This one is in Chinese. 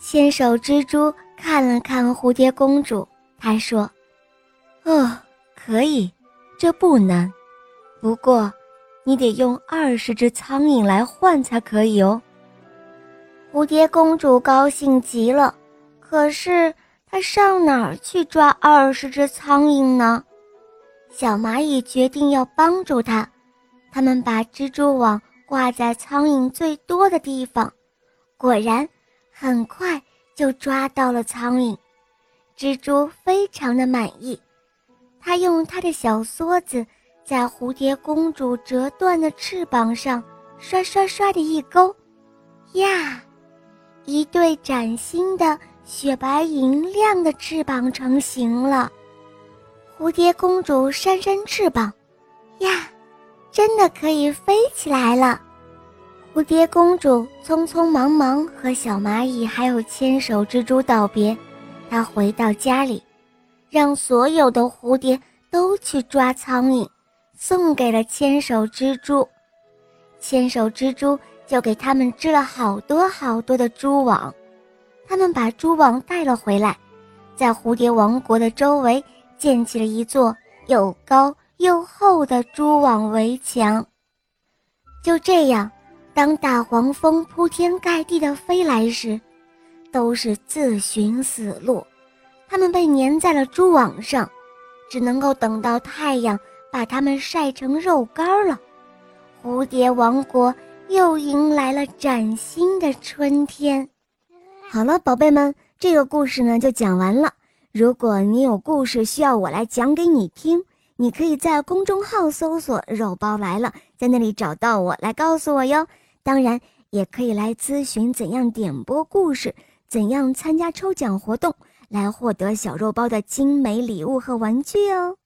牵手蜘蛛看了看蝴蝶公主，他说：“哦，可以，这不难。不过，你得用二十只苍蝇来换才可以哦。”蝴蝶公主高兴极了，可是她上哪儿去抓二十只苍蝇呢？小蚂蚁决定要帮助她，他们把蜘蛛网挂在苍蝇最多的地方，果然。很快就抓到了苍蝇，蜘蛛非常的满意。它用它的小梭子在蝴蝶公主折断的翅膀上刷刷刷的一勾，呀，一对崭新的雪白银亮的翅膀成型了。蝴蝶公主扇扇翅膀，呀，真的可以飞起来了。蝴蝶公主匆匆忙忙和小蚂蚁还有千手蜘蛛道别，她回到家里，让所有的蝴蝶都去抓苍蝇，送给了千手蜘蛛。千手蜘蛛就给他们织了好多好多的蛛网，他们把蛛网带了回来，在蝴蝶王国的周围建起了一座又高又厚的蛛网围墙。就这样。当大黄蜂铺天盖地的飞来时，都是自寻死路。它们被粘在了蛛网上，只能够等到太阳把它们晒成肉干了。蝴蝶王国又迎来了崭新的春天。好了，宝贝们，这个故事呢就讲完了。如果你有故事需要我来讲给你听，你可以在公众号搜索“肉包来了”，在那里找到我来告诉我哟。当然，也可以来咨询怎样点播故事，怎样参加抽奖活动，来获得小肉包的精美礼物和玩具哦。